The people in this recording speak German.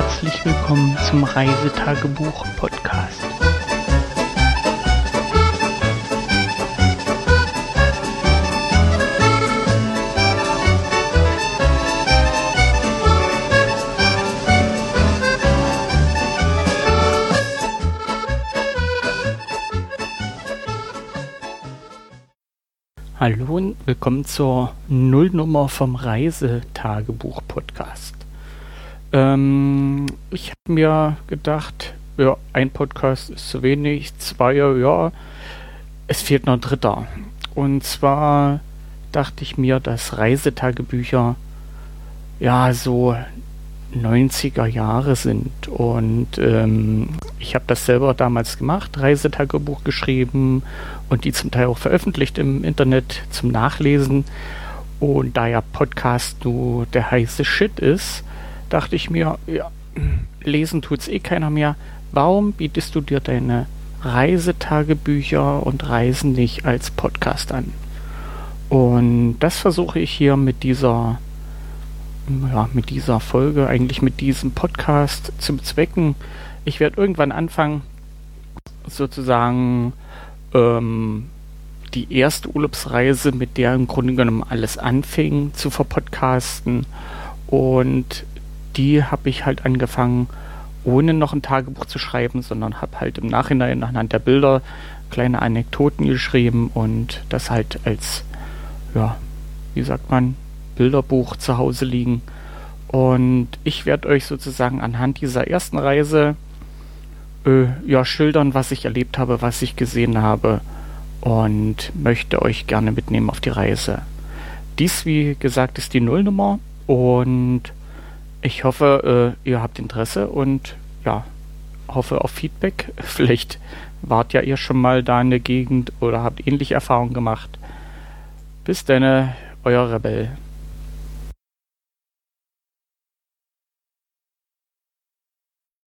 herzlich willkommen zum Reisetagebuch Podcast. Hallo und willkommen zur Nullnummer vom Reisetagebuch Podcast. Ähm, ich habe mir gedacht, ja, ein Podcast ist zu wenig, zwei, ja, es fehlt noch ein dritter. Und zwar dachte ich mir, dass Reisetagebücher ja so 90er Jahre sind. Und ähm, ich habe das selber damals gemacht, Reisetagebuch geschrieben und die zum Teil auch veröffentlicht im Internet zum Nachlesen. Und da ja Podcast nur der heiße Shit ist, dachte ich mir, ja, lesen tut's eh keiner mehr. Warum bietest du dir deine Reisetagebücher und Reisen nicht als Podcast an? Und das versuche ich hier mit dieser, ja, mit dieser Folge, eigentlich mit diesem Podcast zu bezwecken. Ich werde irgendwann anfangen, sozusagen ähm, die erste Urlaubsreise, mit der im Grunde genommen alles anfing, zu verpodcasten. Und die habe ich halt angefangen, ohne noch ein Tagebuch zu schreiben, sondern habe halt im Nachhinein anhand der Bilder kleine Anekdoten geschrieben und das halt als, ja, wie sagt man, Bilderbuch zu Hause liegen. Und ich werde euch sozusagen anhand dieser ersten Reise äh, ja, schildern, was ich erlebt habe, was ich gesehen habe und möchte euch gerne mitnehmen auf die Reise. Dies, wie gesagt, ist die Nullnummer und ich hoffe, äh, ihr habt Interesse und ja, hoffe auf Feedback. Vielleicht wart ja ihr schon mal da in der Gegend oder habt ähnliche Erfahrungen gemacht. Bis dann, euer Rebell.